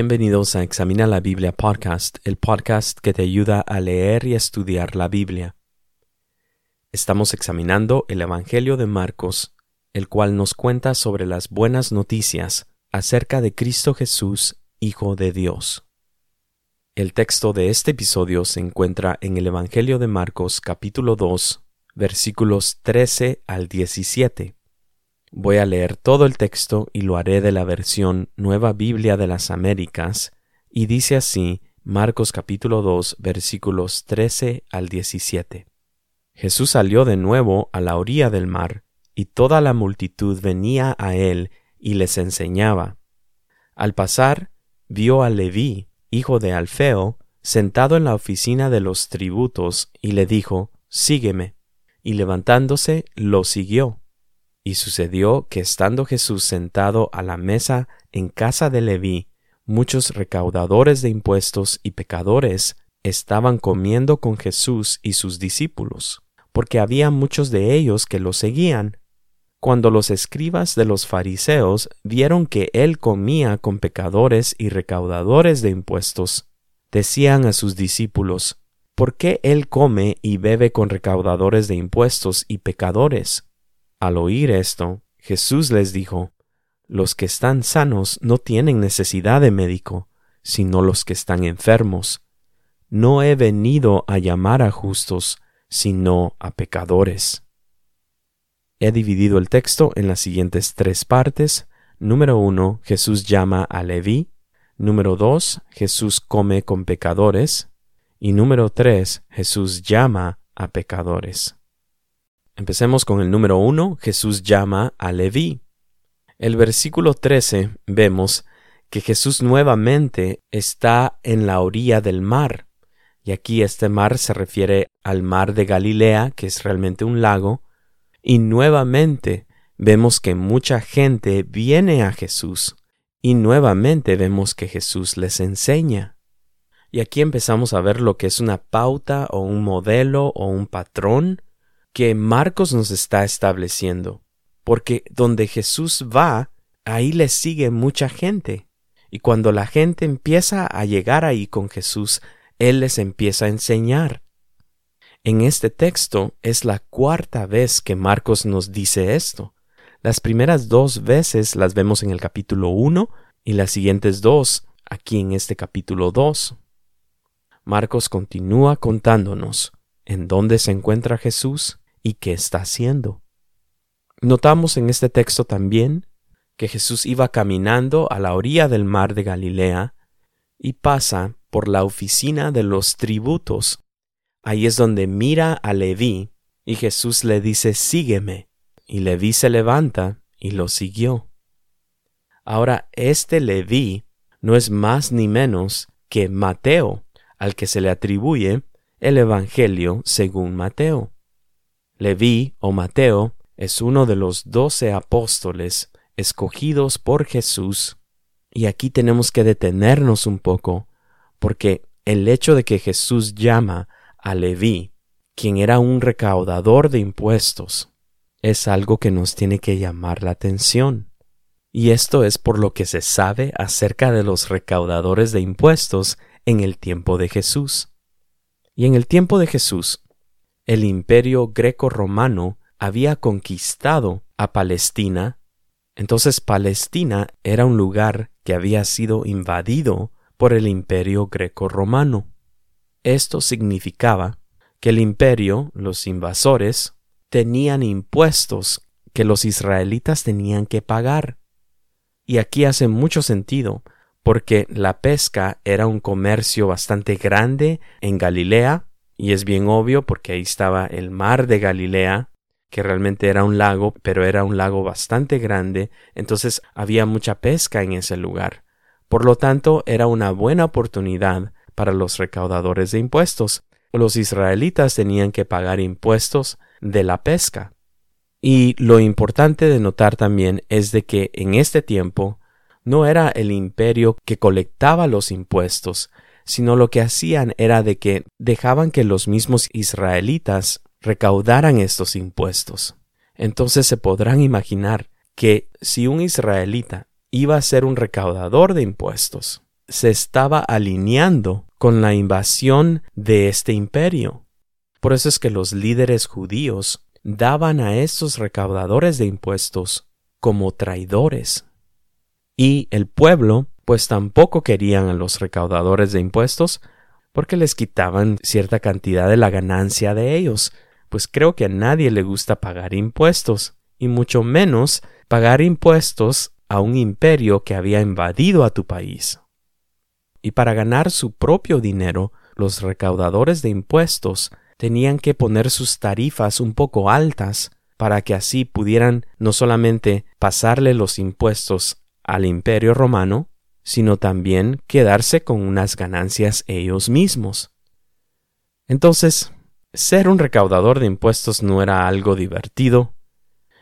Bienvenidos a Examina la Biblia Podcast, el podcast que te ayuda a leer y estudiar la Biblia. Estamos examinando el Evangelio de Marcos, el cual nos cuenta sobre las buenas noticias acerca de Cristo Jesús, Hijo de Dios. El texto de este episodio se encuentra en el Evangelio de Marcos capítulo 2, versículos 13 al 17. Voy a leer todo el texto y lo haré de la versión Nueva Biblia de las Américas, y dice así Marcos capítulo 2 versículos 13 al 17. Jesús salió de nuevo a la orilla del mar, y toda la multitud venía a él y les enseñaba. Al pasar, vio a Leví, hijo de Alfeo, sentado en la oficina de los tributos, y le dijo, Sígueme. Y levantándose, lo siguió. Y sucedió que estando Jesús sentado a la mesa en casa de Leví, muchos recaudadores de impuestos y pecadores estaban comiendo con Jesús y sus discípulos, porque había muchos de ellos que lo seguían. Cuando los escribas de los fariseos vieron que él comía con pecadores y recaudadores de impuestos, decían a sus discípulos, ¿por qué él come y bebe con recaudadores de impuestos y pecadores? Al oír esto, Jesús les dijo, Los que están sanos no tienen necesidad de médico, sino los que están enfermos. No he venido a llamar a justos, sino a pecadores. He dividido el texto en las siguientes tres partes. Número uno, Jesús llama a Leví. Número dos, Jesús come con pecadores. Y número tres, Jesús llama a pecadores. Empecemos con el número uno, Jesús llama a Leví. El versículo 13 vemos que Jesús nuevamente está en la orilla del mar. Y aquí este mar se refiere al mar de Galilea, que es realmente un lago. Y nuevamente vemos que mucha gente viene a Jesús. Y nuevamente vemos que Jesús les enseña. Y aquí empezamos a ver lo que es una pauta o un modelo o un patrón que Marcos nos está estableciendo, porque donde Jesús va, ahí le sigue mucha gente. Y cuando la gente empieza a llegar ahí con Jesús, Él les empieza a enseñar. En este texto es la cuarta vez que Marcos nos dice esto. Las primeras dos veces las vemos en el capítulo 1 y las siguientes dos aquí en este capítulo 2. Marcos continúa contándonos en dónde se encuentra Jesús, y qué está haciendo. Notamos en este texto también que Jesús iba caminando a la orilla del mar de Galilea y pasa por la oficina de los tributos. Ahí es donde mira a Leví y Jesús le dice sígueme. Y Leví se levanta y lo siguió. Ahora, este Leví no es más ni menos que Mateo, al que se le atribuye el Evangelio según Mateo. Leví o Mateo es uno de los doce apóstoles escogidos por Jesús. Y aquí tenemos que detenernos un poco, porque el hecho de que Jesús llama a Leví, quien era un recaudador de impuestos, es algo que nos tiene que llamar la atención. Y esto es por lo que se sabe acerca de los recaudadores de impuestos en el tiempo de Jesús. Y en el tiempo de Jesús, el imperio greco-romano había conquistado a Palestina, entonces Palestina era un lugar que había sido invadido por el imperio greco-romano. Esto significaba que el imperio, los invasores, tenían impuestos que los israelitas tenían que pagar. Y aquí hace mucho sentido, porque la pesca era un comercio bastante grande en Galilea, y es bien obvio porque ahí estaba el mar de Galilea, que realmente era un lago, pero era un lago bastante grande, entonces había mucha pesca en ese lugar. Por lo tanto, era una buena oportunidad para los recaudadores de impuestos. Los israelitas tenían que pagar impuestos de la pesca. Y lo importante de notar también es de que en este tiempo no era el imperio que colectaba los impuestos, sino lo que hacían era de que dejaban que los mismos israelitas recaudaran estos impuestos. Entonces se podrán imaginar que si un israelita iba a ser un recaudador de impuestos, se estaba alineando con la invasión de este imperio. Por eso es que los líderes judíos daban a estos recaudadores de impuestos como traidores. Y el pueblo, pues tampoco querían a los recaudadores de impuestos porque les quitaban cierta cantidad de la ganancia de ellos, pues creo que a nadie le gusta pagar impuestos, y mucho menos pagar impuestos a un imperio que había invadido a tu país. Y para ganar su propio dinero, los recaudadores de impuestos tenían que poner sus tarifas un poco altas para que así pudieran no solamente pasarle los impuestos al imperio romano, sino también quedarse con unas ganancias ellos mismos. Entonces, ser un recaudador de impuestos no era algo divertido,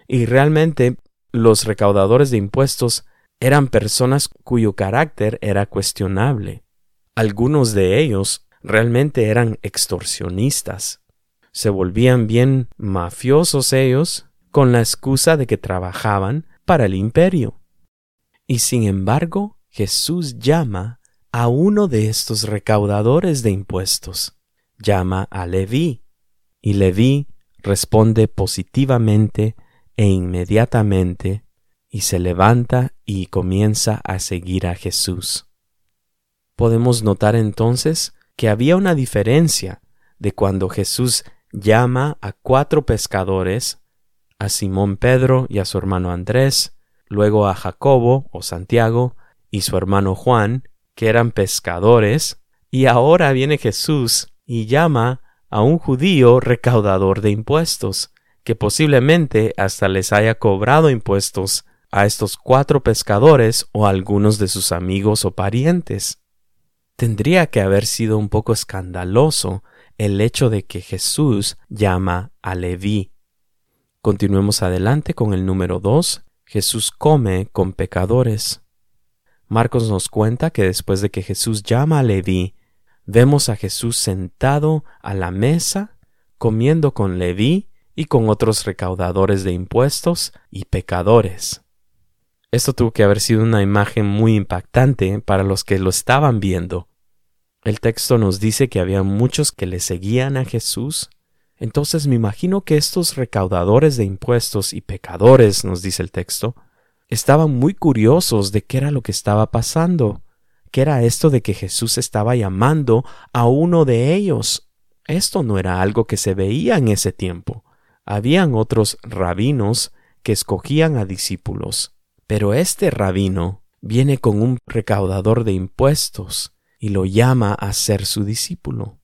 y realmente los recaudadores de impuestos eran personas cuyo carácter era cuestionable. Algunos de ellos realmente eran extorsionistas. Se volvían bien mafiosos ellos con la excusa de que trabajaban para el imperio. Y sin embargo, Jesús llama a uno de estos recaudadores de impuestos. Llama a Leví. Y Leví responde positivamente e inmediatamente y se levanta y comienza a seguir a Jesús. Podemos notar entonces que había una diferencia de cuando Jesús llama a cuatro pescadores, a Simón Pedro y a su hermano Andrés, luego a Jacobo o Santiago, y su hermano Juan, que eran pescadores, y ahora viene Jesús y llama a un judío recaudador de impuestos, que posiblemente hasta les haya cobrado impuestos a estos cuatro pescadores o a algunos de sus amigos o parientes. Tendría que haber sido un poco escandaloso el hecho de que Jesús llama a Leví. Continuemos adelante con el número dos. Jesús come con pecadores. Marcos nos cuenta que después de que Jesús llama a Leví, vemos a Jesús sentado a la mesa, comiendo con Leví y con otros recaudadores de impuestos y pecadores. Esto tuvo que haber sido una imagen muy impactante para los que lo estaban viendo. El texto nos dice que había muchos que le seguían a Jesús. Entonces me imagino que estos recaudadores de impuestos y pecadores, nos dice el texto, estaban muy curiosos de qué era lo que estaba pasando, qué era esto de que Jesús estaba llamando a uno de ellos. Esto no era algo que se veía en ese tiempo. Habían otros rabinos que escogían a discípulos, pero este rabino viene con un recaudador de impuestos y lo llama a ser su discípulo.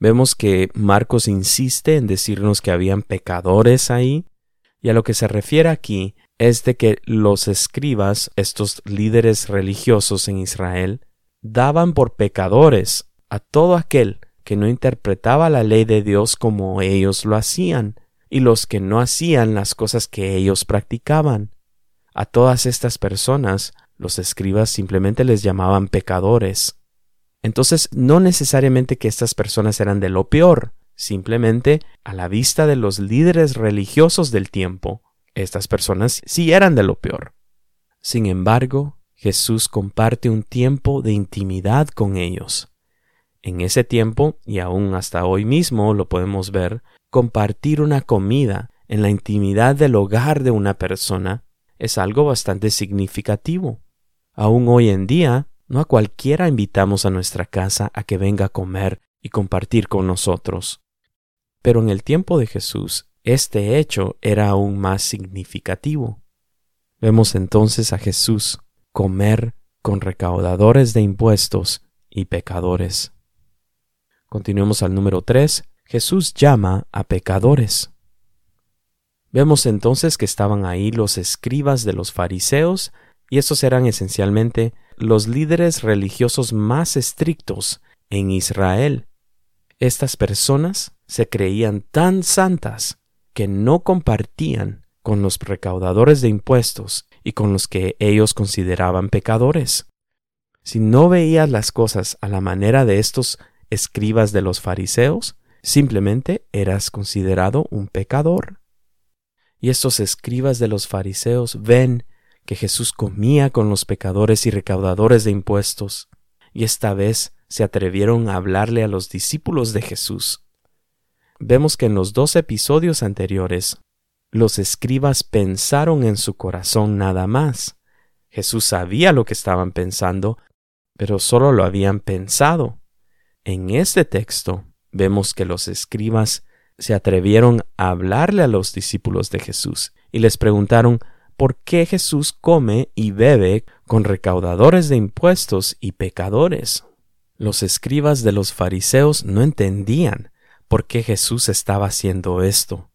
Vemos que Marcos insiste en decirnos que habían pecadores ahí, y a lo que se refiere aquí es de que los escribas, estos líderes religiosos en Israel, daban por pecadores a todo aquel que no interpretaba la ley de Dios como ellos lo hacían, y los que no hacían las cosas que ellos practicaban. A todas estas personas los escribas simplemente les llamaban pecadores. Entonces no necesariamente que estas personas eran de lo peor, simplemente a la vista de los líderes religiosos del tiempo, estas personas sí eran de lo peor. Sin embargo, Jesús comparte un tiempo de intimidad con ellos. En ese tiempo, y aún hasta hoy mismo lo podemos ver, compartir una comida en la intimidad del hogar de una persona es algo bastante significativo. Aún hoy en día, no a cualquiera invitamos a nuestra casa a que venga a comer y compartir con nosotros. Pero en el tiempo de Jesús, este hecho era aún más significativo. Vemos entonces a Jesús comer con recaudadores de impuestos y pecadores. Continuemos al número 3. Jesús llama a pecadores. Vemos entonces que estaban ahí los escribas de los fariseos, y estos eran esencialmente los líderes religiosos más estrictos en Israel. Estas personas se creían tan santas que no compartían con los recaudadores de impuestos y con los que ellos consideraban pecadores. Si no veías las cosas a la manera de estos escribas de los fariseos, simplemente eras considerado un pecador. Y estos escribas de los fariseos ven que Jesús comía con los pecadores y recaudadores de impuestos, y esta vez se atrevieron a hablarle a los discípulos de Jesús. Vemos que en los dos episodios anteriores, los escribas pensaron en su corazón nada más. Jesús sabía lo que estaban pensando, pero solo lo habían pensado. En este texto vemos que los escribas se atrevieron a hablarle a los discípulos de Jesús y les preguntaron por qué Jesús come y bebe con recaudadores de impuestos y pecadores. Los escribas de los fariseos no entendían por qué Jesús estaba haciendo esto.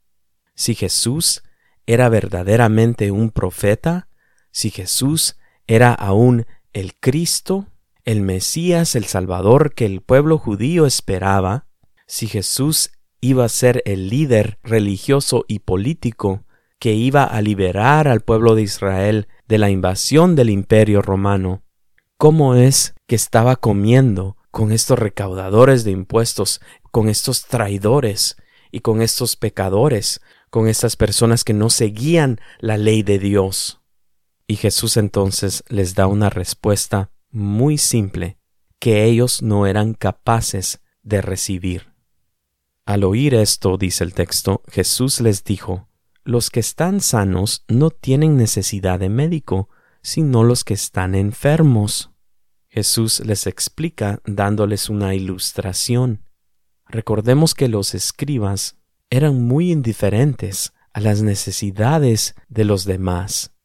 Si Jesús era verdaderamente un profeta, si Jesús era aún el Cristo, el Mesías, el Salvador que el pueblo judío esperaba, si Jesús iba a ser el líder religioso y político que iba a liberar al pueblo de Israel de la invasión del imperio romano, ¿cómo es que estaba comiendo con estos recaudadores de impuestos, con estos traidores y con estos pecadores, con estas personas que no seguían la ley de Dios? Y Jesús entonces les da una respuesta muy simple que ellos no eran capaces de recibir. Al oír esto, dice el texto, Jesús les dijo, Los que están sanos no tienen necesidad de médico, sino los que están enfermos. Jesús les explica dándoles una ilustración. Recordemos que los escribas eran muy indiferentes a las necesidades de los demás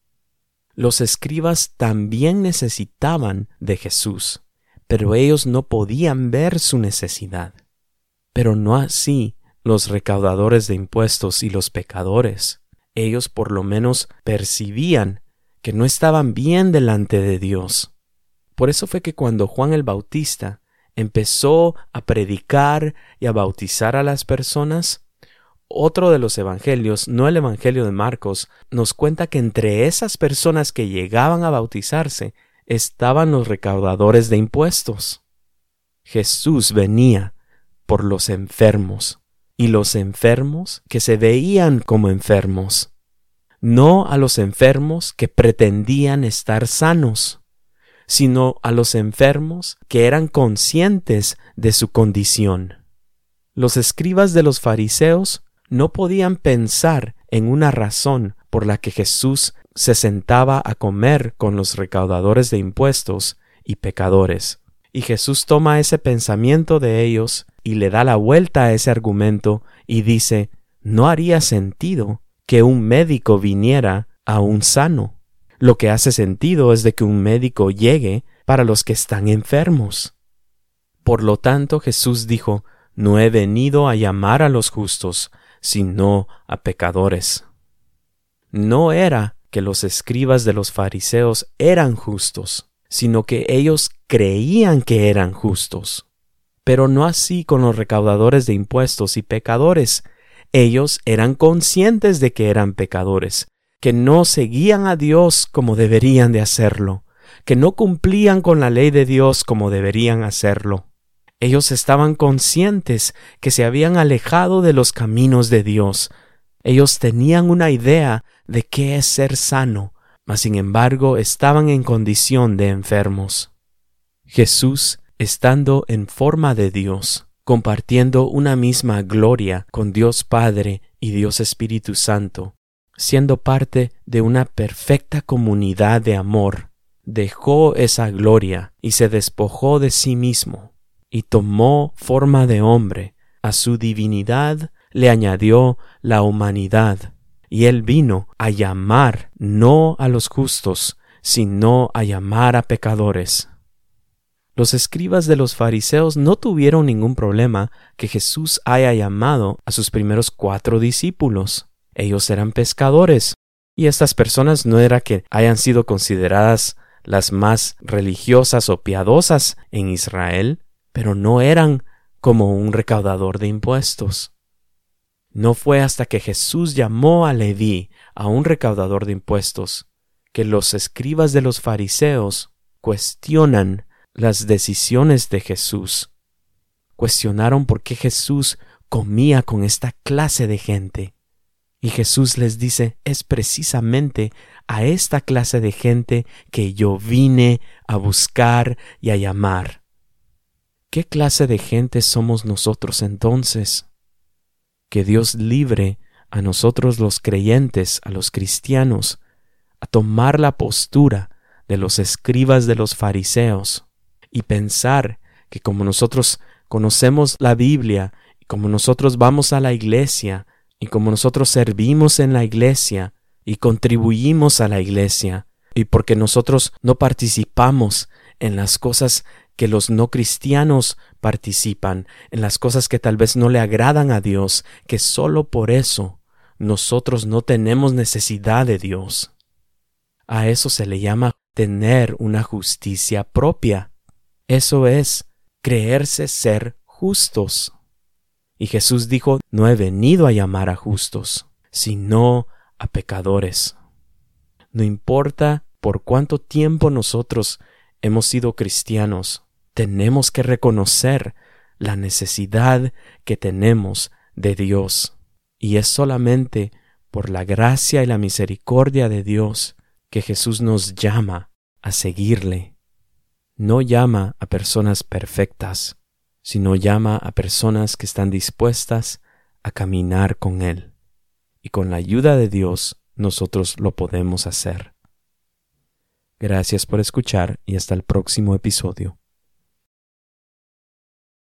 los escribas también necesitaban de Jesús, pero ellos no podían ver su necesidad. Pero no así los recaudadores de impuestos y los pecadores. Ellos por lo menos percibían que no estaban bien delante de Dios. Por eso fue que cuando Juan el Bautista empezó a predicar y a bautizar a las personas, otro de los evangelios, no el evangelio de Marcos, nos cuenta que entre esas personas que llegaban a bautizarse estaban los recaudadores de impuestos. Jesús venía por los enfermos, y los enfermos que se veían como enfermos, no a los enfermos que pretendían estar sanos, sino a los enfermos que eran conscientes de su condición. Los escribas de los fariseos no podían pensar en una razón por la que Jesús se sentaba a comer con los recaudadores de impuestos y pecadores. Y Jesús toma ese pensamiento de ellos y le da la vuelta a ese argumento y dice, no haría sentido que un médico viniera a un sano. Lo que hace sentido es de que un médico llegue para los que están enfermos. Por lo tanto Jesús dijo, no he venido a llamar a los justos, sino a pecadores. No era que los escribas de los fariseos eran justos, sino que ellos creían que eran justos. Pero no así con los recaudadores de impuestos y pecadores. Ellos eran conscientes de que eran pecadores, que no seguían a Dios como deberían de hacerlo, que no cumplían con la ley de Dios como deberían hacerlo. Ellos estaban conscientes que se habían alejado de los caminos de Dios. Ellos tenían una idea de qué es ser sano, mas sin embargo estaban en condición de enfermos. Jesús, estando en forma de Dios, compartiendo una misma gloria con Dios Padre y Dios Espíritu Santo, siendo parte de una perfecta comunidad de amor, dejó esa gloria y se despojó de sí mismo y tomó forma de hombre, a su divinidad le añadió la humanidad, y él vino a llamar no a los justos, sino a llamar a pecadores. Los escribas de los fariseos no tuvieron ningún problema que Jesús haya llamado a sus primeros cuatro discípulos. Ellos eran pescadores, y estas personas no era que hayan sido consideradas las más religiosas o piadosas en Israel, pero no eran como un recaudador de impuestos. No fue hasta que Jesús llamó a Leví, a un recaudador de impuestos, que los escribas de los fariseos cuestionan las decisiones de Jesús. Cuestionaron por qué Jesús comía con esta clase de gente. Y Jesús les dice, es precisamente a esta clase de gente que yo vine a buscar y a llamar. ¿Qué clase de gente somos nosotros entonces? Que Dios libre a nosotros los creyentes, a los cristianos, a tomar la postura de los escribas de los fariseos y pensar que como nosotros conocemos la Biblia y como nosotros vamos a la iglesia y como nosotros servimos en la iglesia y contribuimos a la iglesia y porque nosotros no participamos en las cosas que los no cristianos participan, en las cosas que tal vez no le agradan a Dios, que solo por eso nosotros no tenemos necesidad de Dios. A eso se le llama tener una justicia propia. Eso es creerse ser justos. Y Jesús dijo, no he venido a llamar a justos, sino a pecadores. No importa por cuánto tiempo nosotros hemos sido cristianos, tenemos que reconocer la necesidad que tenemos de Dios. Y es solamente por la gracia y la misericordia de Dios que Jesús nos llama a seguirle. No llama a personas perfectas, sino llama a personas que están dispuestas a caminar con Él. Y con la ayuda de Dios nosotros lo podemos hacer. Gracias por escuchar y hasta el próximo episodio.